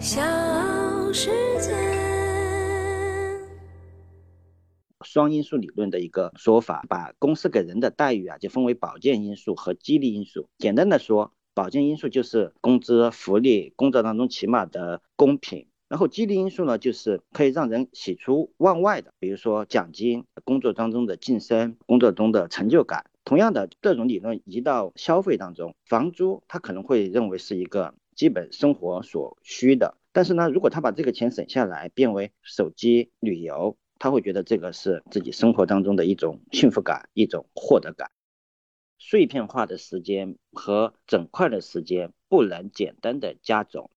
小世界。双因素理论的一个说法，把公司给人的待遇啊，就分为保健因素和激励因素。简单的说，保健因素就是工资、福利、工作当中起码的公平。然后激励因素呢，就是可以让人喜出望外的，比如说奖金、工作当中的晋升、工作中的成就感。同样的，这种理论移到消费当中，房租他可能会认为是一个基本生活所需的，但是呢，如果他把这个钱省下来，变为手机、旅游。他会觉得这个是自己生活当中的一种幸福感，一种获得感。碎片化的时间和整块的时间不能简单的加总。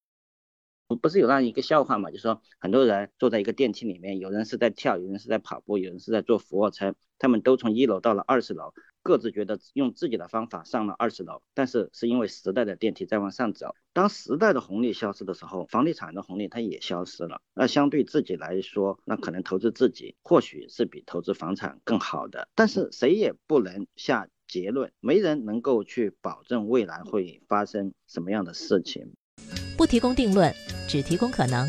不是有那样一个笑话嘛？就是说很多人坐在一个电梯里面，有人是在跳，有人是在跑步，有人是在做俯卧撑，他们都从一楼到了二十楼。各自觉得用自己的方法上了二十楼，但是是因为时代的电梯在往上走。当时代的红利消失的时候，房地产的红利它也消失了。那相对自己来说，那可能投资自己或许是比投资房产更好的。但是谁也不能下结论，没人能够去保证未来会发生什么样的事情。不提供定论，只提供可能，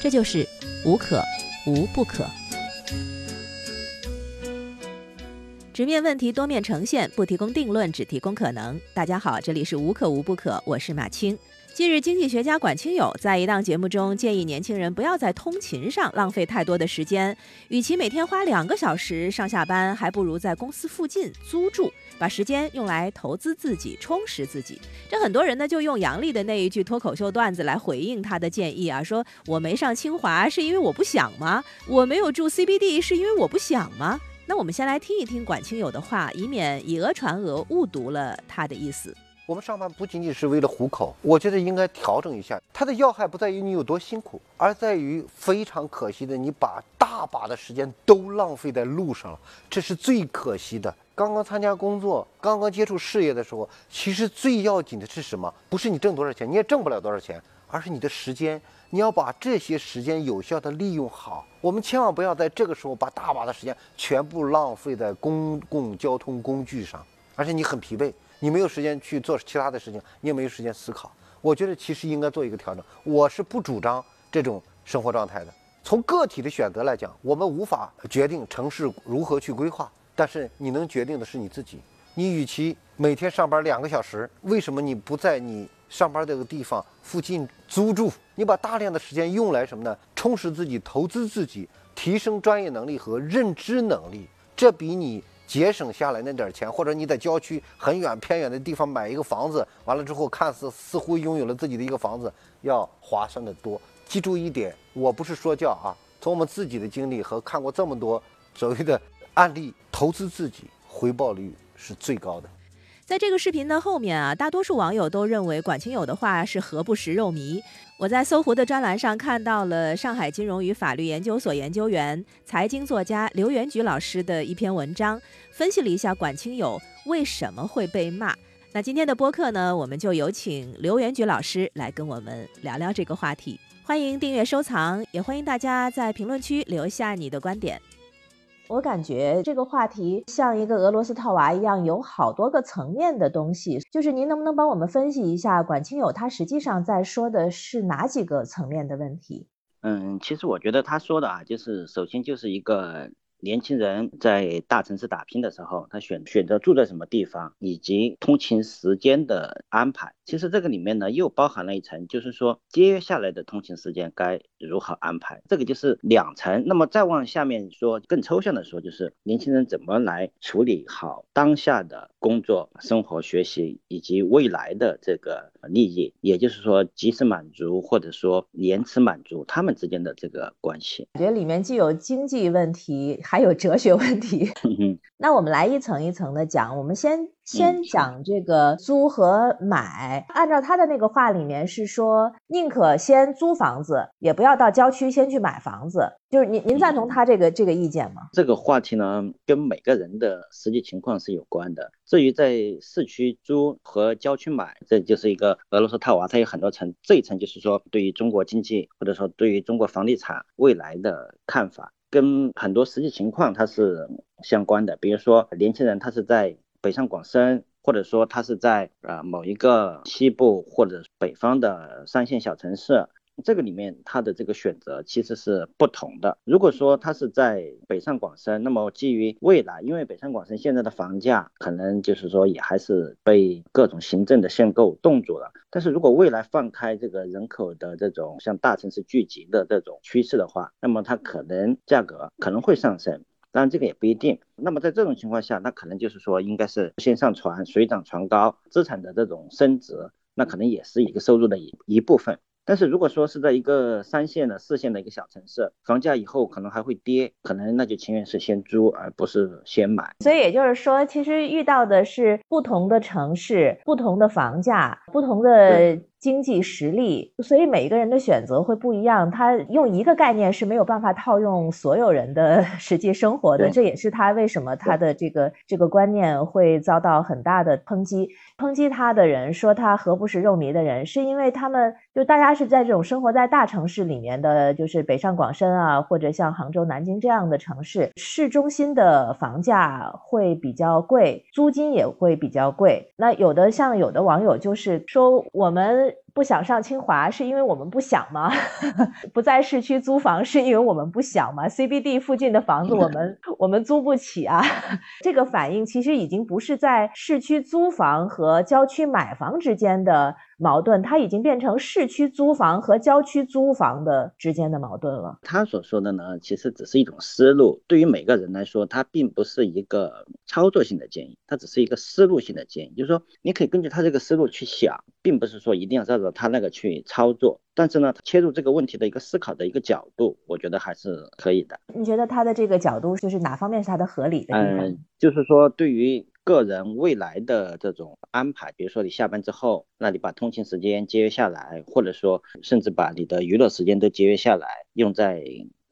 这就是无可无不可。直面问题，多面呈现，不提供定论，只提供可能。大家好，这里是无可无不可，我是马青。近日，经济学家管清友在一档节目中建议年轻人不要在通勤上浪费太多的时间，与其每天花两个小时上下班，还不如在公司附近租住，把时间用来投资自己，充实自己。这很多人呢就用杨笠的那一句脱口秀段子来回应他的建议啊，说我没上清华是因为我不想吗？我没有住 CBD 是因为我不想吗？那我们先来听一听管清友的话，以免以讹传讹，误读了他的意思。我们上班不仅仅是为了糊口，我觉得应该调整一下。它的要害不在于你有多辛苦，而在于非常可惜的，你把大把的时间都浪费在路上了，这是最可惜的。刚刚参加工作，刚刚接触事业的时候，其实最要紧的是什么？不是你挣多少钱，你也挣不了多少钱，而是你的时间。你要把这些时间有效的利用好，我们千万不要在这个时候把大把的时间全部浪费在公共交通工具上，而且你很疲惫，你没有时间去做其他的事情，你也没有时间思考。我觉得其实应该做一个调整，我是不主张这种生活状态的。从个体的选择来讲，我们无法决定城市如何去规划，但是你能决定的是你自己。你与其每天上班两个小时，为什么你不在你？上班这个地方附近租住，你把大量的时间用来什么呢？充实自己，投资自己，提升专业能力和认知能力，这比你节省下来那点钱，或者你在郊区很远偏远的地方买一个房子，完了之后看似似乎拥有了自己的一个房子，要划算的多。记住一点，我不是说教啊，从我们自己的经历和看过这么多所谓的案例，投资自己回报率是最高的。在这个视频的后面啊，大多数网友都认为管清友的话是何不食肉糜。我在搜狐的专栏上看到了上海金融与法律研究所研究员、财经作家刘元举老师的一篇文章，分析了一下管清友为什么会被骂。那今天的播客呢，我们就有请刘元举老师来跟我们聊聊这个话题。欢迎订阅收藏，也欢迎大家在评论区留下你的观点。我感觉这个话题像一个俄罗斯套娃一样，有好多个层面的东西。就是您能不能帮我们分析一下，管清友他实际上在说的是哪几个层面的问题？嗯，其实我觉得他说的啊，就是首先就是一个。年轻人在大城市打拼的时候，他选选择住在什么地方，以及通勤时间的安排。其实这个里面呢，又包含了一层，就是说接下来的通勤时间该如何安排。这个就是两层。那么再往下面说，更抽象的说，就是年轻人怎么来处理好当下的工作、生活、学习以及未来的这个利益，也就是说及时满足或者说延迟满足他们之间的这个关系。感觉里面既有经济问题。有哲学问题，那我们来一层一层的讲。我们先先讲这个租和买。按照他的那个话里面是说，宁可先租房子，也不要到郊区先去买房子。就是您您赞同他这个这个意见吗？这个话题呢，跟每个人的实际情况是有关的。至于在市区租和郊区买，这就是一个俄罗斯套娃，它有很多层。这一层就是说，对于中国经济或者说对于中国房地产未来的看法。跟很多实际情况它是相关的，比如说年轻人他是在北上广深，或者说他是在啊某一个西部或者北方的三线小城市，这个里面它的这个选择其实是不同的。如果说它是在北上广深，那么基于未来，因为北上广深现在的房价可能就是说也还是被各种行政的限购冻住了。但是如果未来放开这个人口的这种向大城市聚集的这种趋势的话，那么它可能价格可能会上升。当然这个也不一定。那么在这种情况下，那可能就是说应该是先上船，水涨船高，资产的这种升值，那可能也是一个收入的一一部分。但是如果说是在一个三线的、四线的一个小城市，房价以后可能还会跌，可能那就情愿是先租，而不是先买。所以也就是说，其实遇到的是不同的城市、不同的房价、不同的经济实力，所以每一个人的选择会不一样。他用一个概念是没有办法套用所有人的 实际生活的，这也是他为什么他的这个这个观念会遭到很大的抨击。抨击他的人说他何不食肉糜的人，是因为他们就大家是在这种生活在大城市里面的，就是北上广深啊，或者像杭州、南京这样的城市，市中心的房价会比较贵，租金也会比较贵。那有的像有的网友就是说我们。like 不想上清华是因为我们不想吗？不在市区租房是因为我们不想吗？CBD 附近的房子我们 我们租不起啊。这个反应其实已经不是在市区租房和郊区买房之间的。矛盾，它已经变成市区租房和郊区租房的之间的矛盾了。他所说的呢，其实只是一种思路，对于每个人来说，它并不是一个操作性的建议，它只是一个思路性的建议。就是说，你可以根据他这个思路去想，并不是说一定要照着他那个去操作。但是呢，切入这个问题的一个思考的一个角度，我觉得还是可以的。你觉得他的这个角度就是哪方面是他的合理的？嗯，就是说对于。个人未来的这种安排，比如说你下班之后，那你把通勤时间节约下来，或者说甚至把你的娱乐时间都节约下来，用在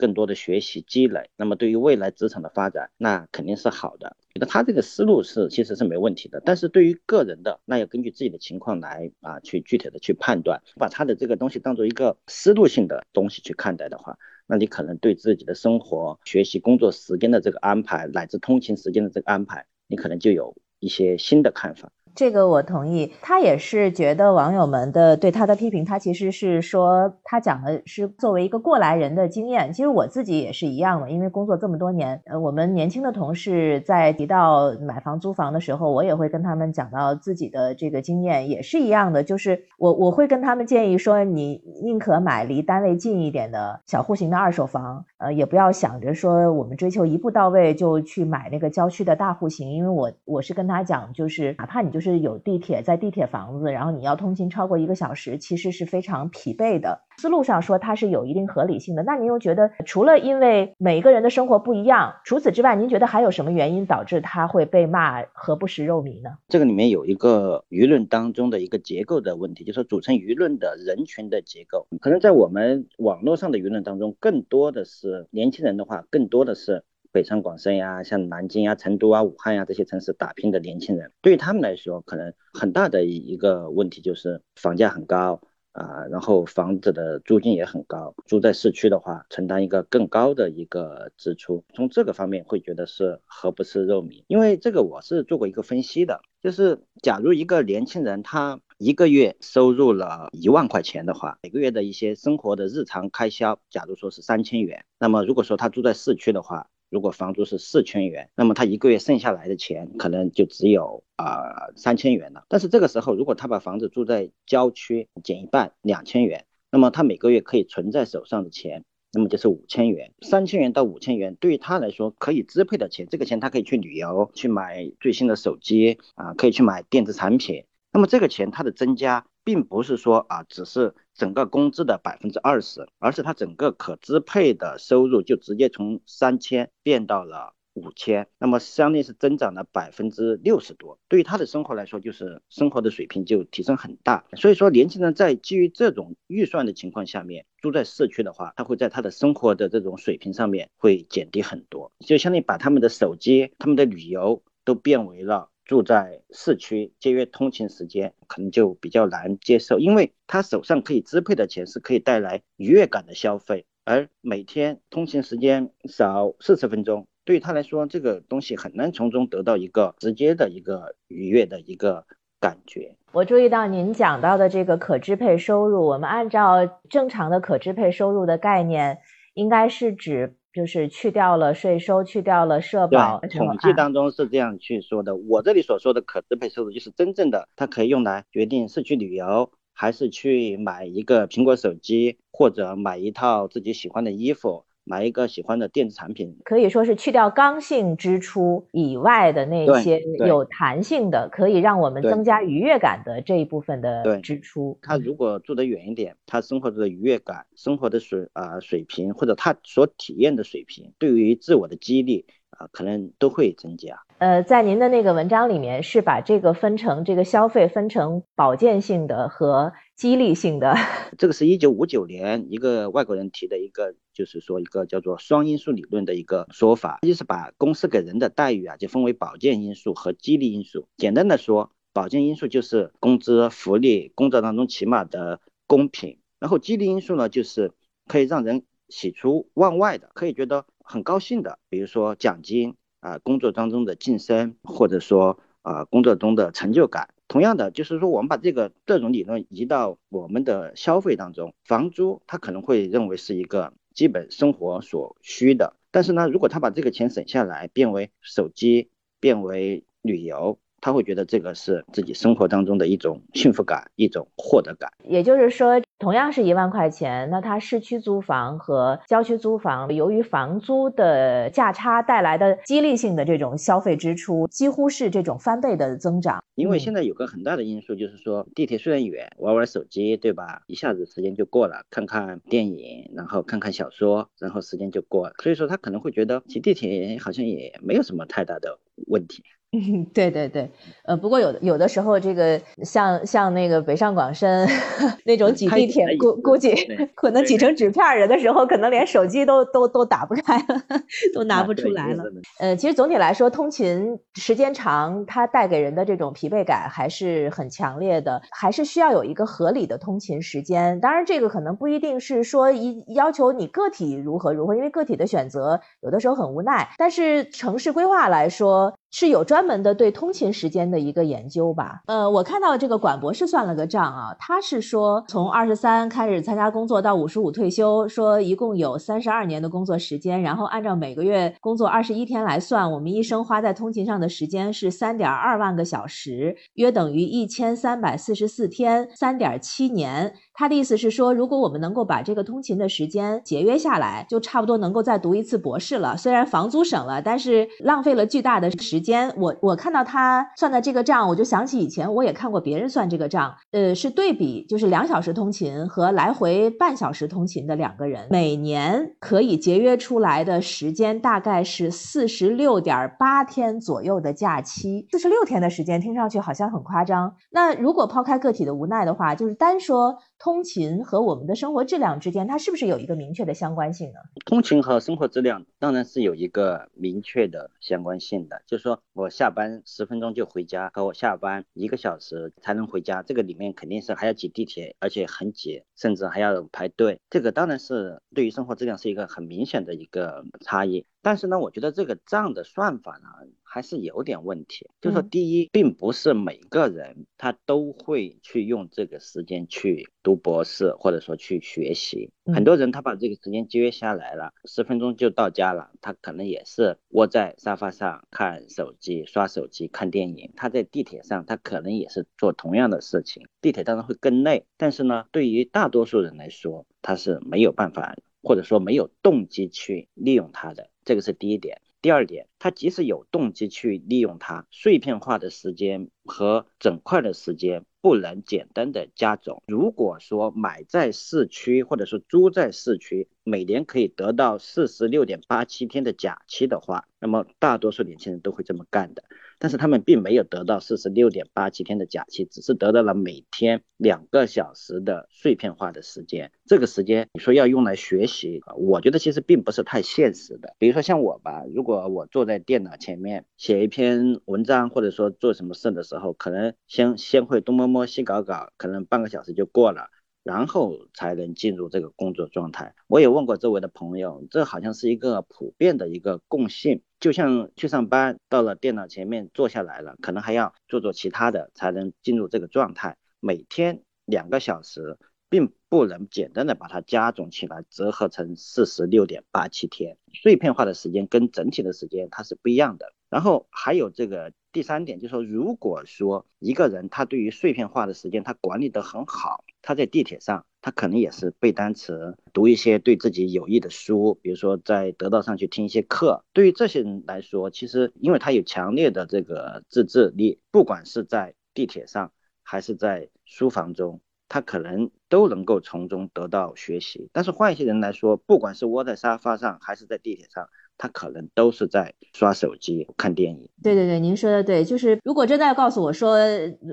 更多的学习积累，那么对于未来职场的发展，那肯定是好的。那他这个思路是其实是没问题的，但是对于个人的，那要根据自己的情况来啊去具体的去判断。把他的这个东西当做一个思路性的东西去看待的话，那你可能对自己的生活、学习、工作时间的这个安排，乃至通勤时间的这个安排。你可能就有一些新的看法。这个我同意，他也是觉得网友们的对他的批评，他其实是说他讲的是作为一个过来人的经验。其实我自己也是一样的，因为工作这么多年，呃，我们年轻的同事在提到买房租房的时候，我也会跟他们讲到自己的这个经验，也是一样的，就是我我会跟他们建议说，你宁可买离单位近一点的小户型的二手房，呃，也不要想着说我们追求一步到位就去买那个郊区的大户型，因为我我是跟他讲，就是哪怕你就是有地铁，在地铁房子，然后你要通勤超过一个小时，其实是非常疲惫的。思路上说它是有一定合理性的。那您又觉得，除了因为每个人的生活不一样，除此之外，您觉得还有什么原因导致他会被骂何不食肉糜呢？这个里面有一个舆论当中的一个结构的问题，就是组成舆论的人群的结构，可能在我们网络上的舆论当中，更多的是年轻人的话，更多的是。北上广深呀，像南京啊、成都啊、武汉呀这些城市打拼的年轻人，对于他们来说，可能很大的一个问题就是房价很高啊，然后房子的租金也很高，住在市区的话，承担一个更高的一个支出，从这个方面会觉得是何不是肉糜？因为这个我是做过一个分析的，就是假如一个年轻人他一个月收入了一万块钱的话，每个月的一些生活的日常开销，假如说是三千元，那么如果说他住在市区的话，如果房租是四千元，那么他一个月剩下来的钱可能就只有啊三千元了。但是这个时候，如果他把房子住在郊区，减一半两千元，那么他每个月可以存在手上的钱，那么就是五千元。三千元到五千元对于他来说可以支配的钱，这个钱他可以去旅游，去买最新的手机啊，可以去买电子产品。那么这个钱它的增加，并不是说啊只是。整个工资的百分之二十，而是他整个可支配的收入就直接从三千变到了五千，那么相当于是增长了百分之六十多。对于他的生活来说，就是生活的水平就提升很大。所以说，年轻人在基于这种预算的情况下面，住在市区的话，他会在他的生活的这种水平上面会减低很多，就相当于把他们的手机、他们的旅游都变为了。住在市区，节约通勤时间，可能就比较难接受，因为他手上可以支配的钱是可以带来愉悦感的消费，而每天通勤时间少四十分钟，对于他来说，这个东西很难从中得到一个直接的一个愉悦的一个感觉。我注意到您讲到的这个可支配收入，我们按照正常的可支配收入的概念，应该是指就是去掉了税收，去掉了社保。统计当中是这样去说的。我这里所说的可支配收入，就是真正的它可以用来决定是去旅游，还是去买一个苹果手机，或者买一套自己喜欢的衣服。买一个喜欢的电子产品，可以说是去掉刚性支出以外的那些有弹性的，可以让我们增加愉悦感的这一部分的支出。他如果住得远一点，他生活的愉悦感、生活的水啊水平，或者他所体验的水平，对于自我的激励啊，可能都会增加。呃，在您的那个文章里面，是把这个分成这个消费分成保健性的和。激励性的，这个是一九五九年一个外国人提的一个，就是说一个叫做双因素理论的一个说法，就是把公司给人的待遇啊，就分为保健因素和激励因素。简单的说，保健因素就是工资、福利、工作当中起码的公平，然后激励因素呢，就是可以让人喜出望外的，可以觉得很高兴的，比如说奖金啊，工作当中的晋升，或者说啊工作中的成就感。同样的，就是说，我们把这个这种理论移到我们的消费当中，房租他可能会认为是一个基本生活所需的，但是呢，如果他把这个钱省下来，变为手机，变为旅游。他会觉得这个是自己生活当中的一种幸福感，一种获得感。也就是说，同样是一万块钱，那他市区租房和郊区租房，由于房租的价差带来的激励性的这种消费支出，几乎是这种翻倍的增长。因为现在有个很大的因素，就是说地铁虽然远，玩玩手机，对吧？一下子时间就过了，看看电影，然后看看小说，然后时间就过了。所以说他可能会觉得骑地铁好像也没有什么太大的问题。嗯，对对对，呃，不过有有的时候，这个像像那个北上广深 那种挤地铁，估估计可能挤成纸片人的时候，可能连手机都都都打不开了，都拿不出来了。呃，其实总体来说，通勤时间长，它带给人的这种疲惫感还是很强烈的，还是需要有一个合理的通勤时间。当然，这个可能不一定是说一要求你个体如何如何，因为个体的选择有的时候很无奈。但是城市规划来说，是有专门的对通勤时间的一个研究吧？呃，我看到这个管博士算了个账啊，他是说从二十三开始参加工作到五十五退休，说一共有三十二年的工作时间，然后按照每个月工作二十一天来算，我们一生花在通勤上的时间是三点二万个小时，约等于一千三百四十四天，三点七年。他的意思是说，如果我们能够把这个通勤的时间节约下来，就差不多能够再读一次博士了。虽然房租省了，但是浪费了巨大的时间。我我看到他算的这个账，我就想起以前我也看过别人算这个账，呃，是对比就是两小时通勤和来回半小时通勤的两个人，每年可以节约出来的时间大概是四十六点八天左右的假期。四十六天的时间听上去好像很夸张。那如果抛开个体的无奈的话，就是单说。通勤和我们的生活质量之间，它是不是有一个明确的相关性呢？通勤和生活质量当然是有一个明确的相关性的。就是说我下班十分钟就回家，和我下班一个小时才能回家，这个里面肯定是还要挤地铁，而且很挤，甚至还要排队。这个当然是对于生活质量是一个很明显的一个差异。但是呢，我觉得这个账的算法呢。还是有点问题，就是说，第一，并不是每个人他都会去用这个时间去读博士，或者说去学习。很多人他把这个时间节约下来了，十分钟就到家了，他可能也是窝在沙发上看手机、刷手机、看电影。他在地铁上，他可能也是做同样的事情。地铁当然会更累，但是呢，对于大多数人来说，他是没有办法，或者说没有动机去利用它的。这个是第一点。第二点，他即使有动机去利用它，碎片化的时间和整块的时间不能简单的加总。如果说买在市区，或者说租在市区，每年可以得到四十六点八七天的假期的话，那么大多数年轻人都会这么干的。但是他们并没有得到四十六点八七天的假期，只是得到了每天两个小时的碎片化的时间。这个时间你说要用来学习，我觉得其实并不是太现实的。比如说像我吧，如果我坐在电脑前面写一篇文章，或者说做什么事的时候，可能先先会东摸摸西搞搞，可能半个小时就过了。然后才能进入这个工作状态。我也问过周围的朋友，这好像是一个普遍的一个共性。就像去上班，到了电脑前面坐下来了，可能还要做做其他的，才能进入这个状态。每天两个小时，并不能简单的把它加总起来，折合成四十六点八七天。碎片化的时间跟整体的时间它是不一样的。然后还有这个第三点，就是说，如果说一个人他对于碎片化的时间他管理得很好，他在地铁上。他可能也是背单词，读一些对自己有益的书，比如说在得道上去听一些课。对于这些人来说，其实因为他有强烈的这个自制力，不管是在地铁上还是在书房中，他可能都能够从中得到学习。但是换一些人来说，不管是窝在沙发上还是在地铁上。他可能都是在刷手机、看电影。对对对，您说的对，就是如果真的要告诉我说，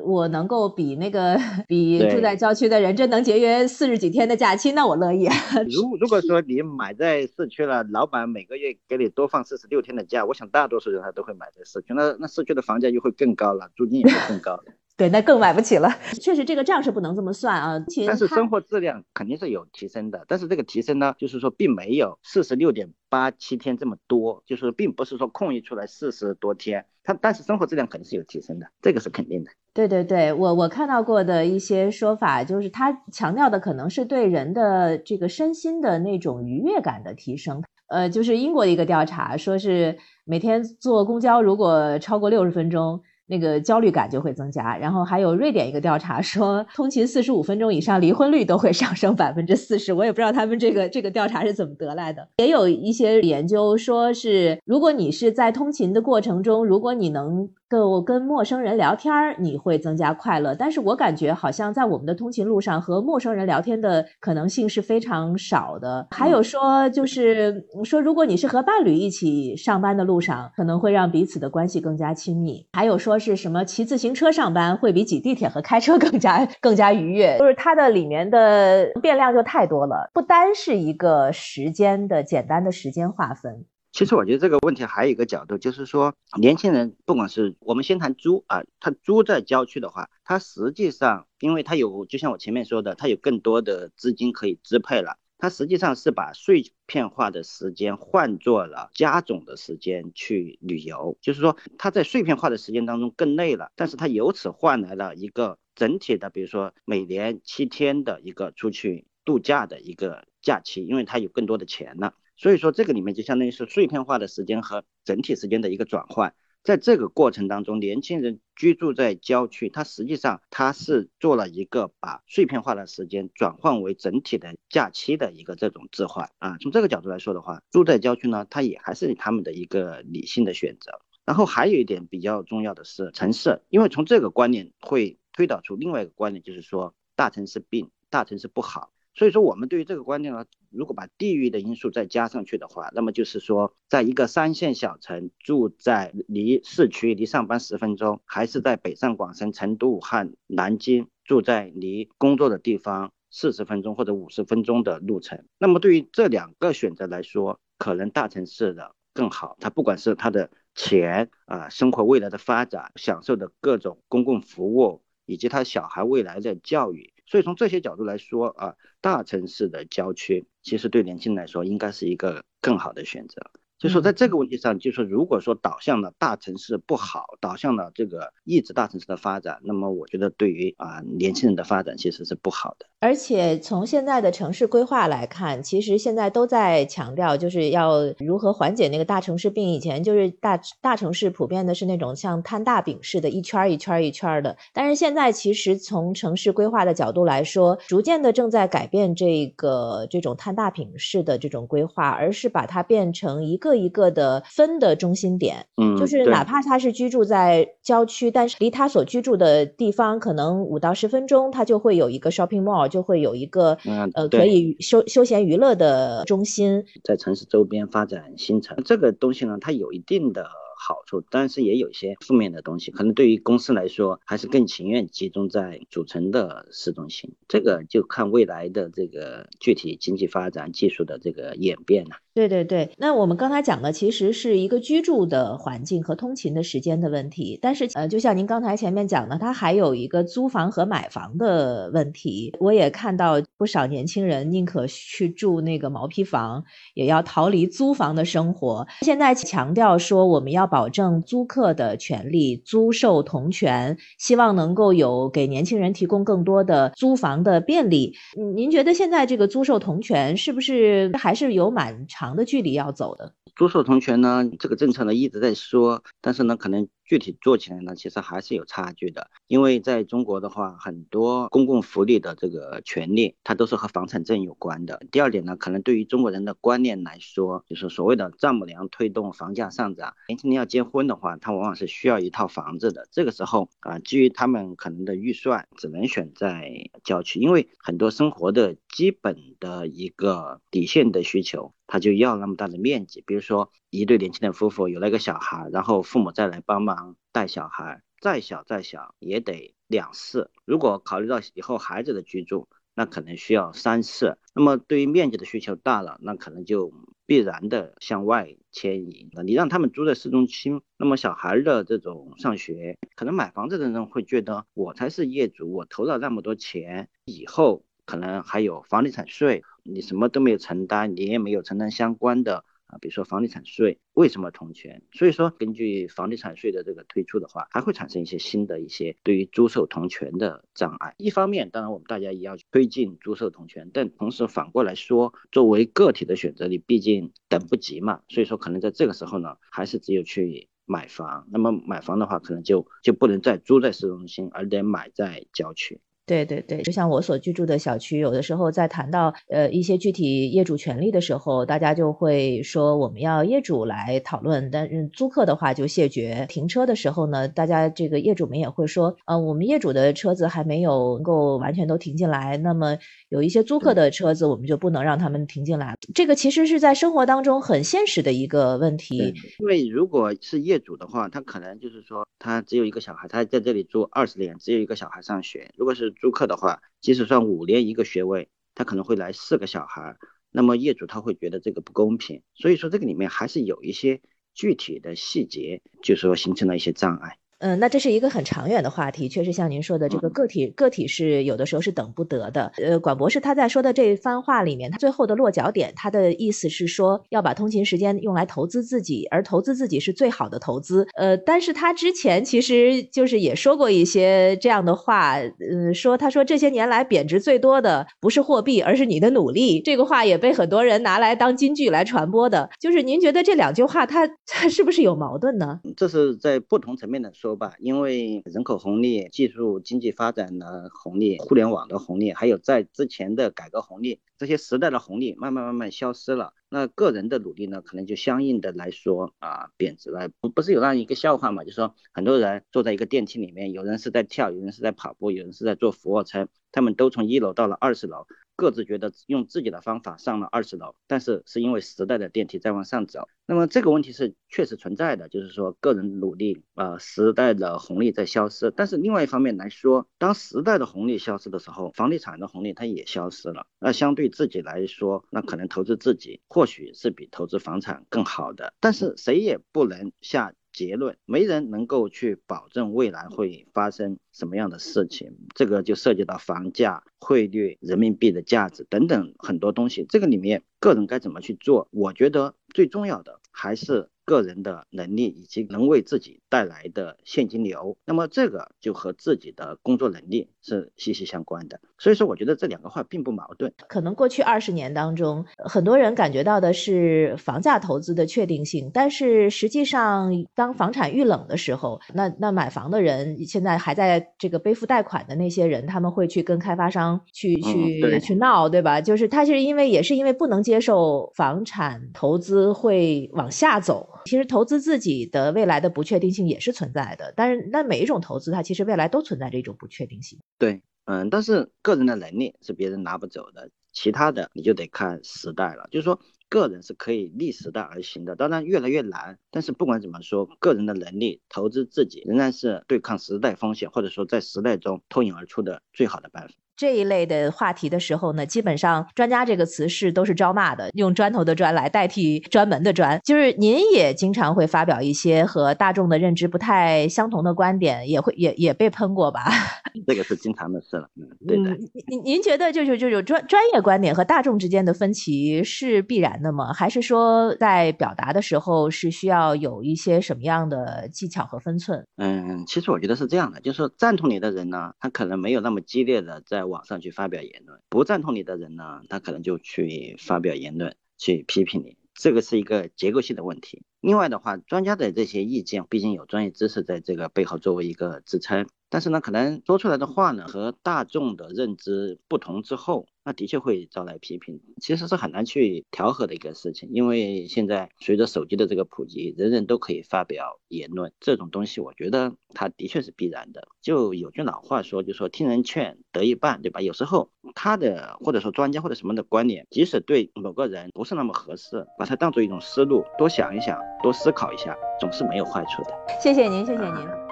我能够比那个比住在郊区的人真能节约四十几天的假期，那我乐意。如如果说 你买在市区了，老板每个月给你多放四十六天的假，我想大多数人他都会买在市区。那那市区的房价又会更高了，租金也会更高。对，那更买不起了。确实，这个账是不能这么算啊。但是生活质量肯定是有提升的，但是这个提升呢，就是说并没有四十六点八七天这么多，就是并不是说空余出来四十多天，它但是生活质量肯定是有提升的，这个是肯定的。对对对，我我看到过的一些说法，就是他强调的可能是对人的这个身心的那种愉悦感的提升。呃，就是英国的一个调查，说是每天坐公交如果超过六十分钟。那个焦虑感就会增加，然后还有瑞典一个调查说，通勤四十五分钟以上，离婚率都会上升百分之四十。我也不知道他们这个这个调查是怎么得来的。也有一些研究说是，如果你是在通勤的过程中，如果你能。够跟陌生人聊天儿，你会增加快乐。但是我感觉好像在我们的通勤路上和陌生人聊天的可能性是非常少的。还有说，就是说，如果你是和伴侣一起上班的路上，可能会让彼此的关系更加亲密。还有说是什么骑自行车上班会比挤地铁和开车 更加更加愉悦。就是它的里面的变量就太多了，不单是一个时间的简单的时间划分。其实我觉得这个问题还有一个角度，就是说年轻人不管是我们先谈租啊，他租在郊区的话，他实际上因为他有，就像我前面说的，他有更多的资金可以支配了，他实际上是把碎片化的时间换做了加总的时间去旅游，就是说他在碎片化的时间当中更累了，但是他由此换来了一个整体的，比如说每年七天的一个出去度假的一个假期，因为他有更多的钱了。所以说，这个里面就相当于是碎片化的时间和整体时间的一个转换。在这个过程当中，年轻人居住在郊区，他实际上他是做了一个把碎片化的时间转换为整体的假期的一个这种置换啊。从这个角度来说的话，住在郊区呢，它也还是他们的一个理性的选择。然后还有一点比较重要的是城市，因为从这个观念会推导出另外一个观念，就是说大城市病，大城市不好。所以说，我们对于这个观念呢，如果把地域的因素再加上去的话，那么就是说，在一个三线小城，住在离市区离上班十分钟，还是在北上广深成都、武汉、南京住在离工作的地方四十分钟或者五十分钟的路程，那么对于这两个选择来说，可能大城市的更好。它不管是它的钱啊，生活未来的发展，享受的各种公共服务，以及他小孩未来的教育。所以从这些角度来说啊，大城市的郊区其实对年轻人来说应该是一个更好的选择。就说在这个问题上，就说如果说导向了大城市不好，导向了这个抑制大城市的发展，那么我觉得对于啊年轻人的发展其实是不好的。而且从现在的城市规划来看，其实现在都在强调就是要如何缓解那个大城市病。以前就是大大城市普遍的是那种像摊大饼似的，一圈一圈一圈的。但是现在其实从城市规划的角度来说，逐渐的正在改变这个这种摊大饼式的这种规划，而是把它变成一个。一个一个的分的中心点，嗯，就是哪怕他是居住在郊区，但是离他所居住的地方可能五到十分钟，他就会有一个 shopping mall，就会有一个呃可以休休闲娱乐的中心，在城市周边发展新城，这个东西呢，它有一定的好处，但是也有一些负面的东西。可能对于公司来说，还是更情愿集中在主城的市中心。这个就看未来的这个具体经济发展、技术的这个演变了。对对对，那我们刚才讲的其实是一个居住的环境和通勤的时间的问题，但是呃，就像您刚才前面讲的，它还有一个租房和买房的问题。我也看到不少年轻人宁可去住那个毛坯房，也要逃离租房的生活。现在强调说我们要保证租客的权利，租售同权，希望能够有给年轻人提供更多的租房的便利。您觉得现在这个租售同权是不是还是有蛮长？的距离要走的。租售同权呢，这个政策呢一直在说，但是呢，可能具体做起来呢，其实还是有差距的。因为在中国的话，很多公共福利的这个权利，它都是和房产证有关的。第二点呢，可能对于中国人的观念来说，就是所谓的丈母娘推动房价上涨。年轻人要结婚的话，他往往是需要一套房子的。这个时候啊，基于他们可能的预算，只能选在郊区，因为很多生活的基本的一个底线的需求，他就要那么大的面积，比如说。一对年轻的夫妇有了一个小孩，然后父母再来帮忙带小孩，再小再小也得两室。如果考虑到以后孩子的居住，那可能需要三室。那么对于面积的需求大了，那可能就必然的向外迁移。你让他们住在市中心，那么小孩的这种上学，可能买房子的人会觉得我才是业主，我投了那么多钱，以后可能还有房地产税，你什么都没有承担，你也没有承担相关的。啊，比如说房地产税为什么同权？所以说，根据房地产税的这个推出的话，还会产生一些新的一些对于租售同权的障碍。一方面，当然我们大家也要推进租售同权，但同时反过来说，作为个体的选择，你毕竟等不及嘛。所以说，可能在这个时候呢，还是只有去买房。那么买房的话，可能就就不能再租在市中心，而得买在郊区。对对对，就像我所居住的小区，有的时候在谈到呃一些具体业主权利的时候，大家就会说我们要业主来讨论，但是租客的话就谢绝。停车的时候呢，大家这个业主们也会说，呃，我们业主的车子还没有能够完全都停进来，那么有一些租客的车子，我们就不能让他们停进来。这个其实是在生活当中很现实的一个问题。因为如果是业主的话，他可能就是说他只有一个小孩，他在这里住二十年，只有一个小孩上学。如果是租客的话，即使算五年一个学位，他可能会来四个小孩，那么业主他会觉得这个不公平，所以说这个里面还是有一些具体的细节，就是说形成了一些障碍。嗯，那这是一个很长远的话题，确实像您说的，这个个体个体是有的时候是等不得的。呃，管博士他在说的这番话里面，他最后的落脚点，他的意思是说要把通勤时间用来投资自己，而投资自己是最好的投资。呃，但是他之前其实就是也说过一些这样的话，嗯，说他说这些年来贬值最多的不是货币，而是你的努力。这个话也被很多人拿来当金句来传播的。就是您觉得这两句话，它它是不是有矛盾呢？这是在不同层面的说。说吧，因为人口红利、技术经济发展的红利、互联网的红利，还有在之前的改革红利，这些时代的红利慢慢慢慢消失了。那个人的努力呢，可能就相应的来说啊贬值了。不不是有那样一个笑话嘛？就说很多人坐在一个电梯里面，有人是在跳，有人是在跑步，有人是在做俯卧撑，他们都从一楼到了二十楼。各自觉得用自己的方法上了二十楼，但是是因为时代的电梯在往上走。那么这个问题是确实存在的，就是说个人努力啊，时代的红利在消失。但是另外一方面来说，当时代的红利消失的时候，房地产的红利它也消失了。那相对自己来说，那可能投资自己或许是比投资房产更好的。但是谁也不能下。结论，没人能够去保证未来会发生什么样的事情，这个就涉及到房价、汇率、人民币的价值等等很多东西。这个里面个人该怎么去做？我觉得最重要的还是。个人的能力以及能为自己带来的现金流，那么这个就和自己的工作能力是息息相关的。所以说，我觉得这两个话并不矛盾。可能过去二十年当中，很多人感觉到的是房价投资的确定性，但是实际上，当房产遇冷的时候，那那买房的人现在还在这个背负贷款的那些人，他们会去跟开发商去去去闹，对吧？就是他是因为也是因为不能接受房产投资会往下走。其实投资自己的未来的不确定性也是存在的，但是那每一种投资它其实未来都存在着一种不确定性。对，嗯，但是个人的能力是别人拿不走的。其他的你就得看时代了。就是说，个人是可以逆时代而行的，当然越来越难。但是不管怎么说，个人的能力投资自己，仍然是对抗时代风险，或者说在时代中脱颖而出的最好的办法。这一类的话题的时候呢，基本上“专家”这个词是都是招骂的，用砖头的“砖”来代替专门的“砖”。就是您也经常会发表一些和大众的认知不太相同的观点，也会也也被喷过吧？这个是经常的事了。嗯，对的。您您觉得就是就是专专业观点和大众之间的分歧是必然的吗？还是说在表达的时候是需要有一些什么样的技巧和分寸？嗯，其实我觉得是这样的，就是说赞同你的人呢，他可能没有那么激烈的在。网上去发表言论，不赞同你的人呢，他可能就去发表言论去批评你，这个是一个结构性的问题。另外的话，专家的这些意见，毕竟有专业知识在这个背后作为一个支撑。但是呢，可能说出来的话呢，和大众的认知不同之后，那的确会招来批评。其实是很难去调和的一个事情，因为现在随着手机的这个普及，人人都可以发表言论，这种东西，我觉得它的确是必然的。就有句老话说，就说听人劝得一半，对吧？有时候他的或者说专家或者什么的观点，即使对某个人不是那么合适，把它当做一种思路，多想一想，多思考一下，总是没有坏处的。谢谢您，谢谢您。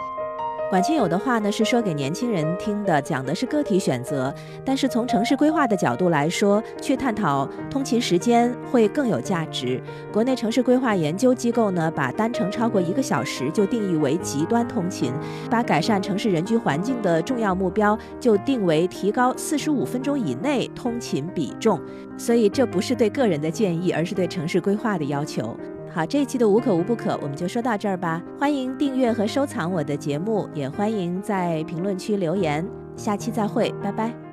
管清友的话呢是说给年轻人听的，讲的是个体选择。但是从城市规划的角度来说，去探讨通勤时间会更有价值。国内城市规划研究机构呢，把单程超过一个小时就定义为极端通勤，把改善城市人居环境的重要目标就定为提高四十五分钟以内通勤比重。所以这不是对个人的建议，而是对城市规划的要求。好，这一期的无可无不可，我们就说到这儿吧。欢迎订阅和收藏我的节目，也欢迎在评论区留言。下期再会，拜拜。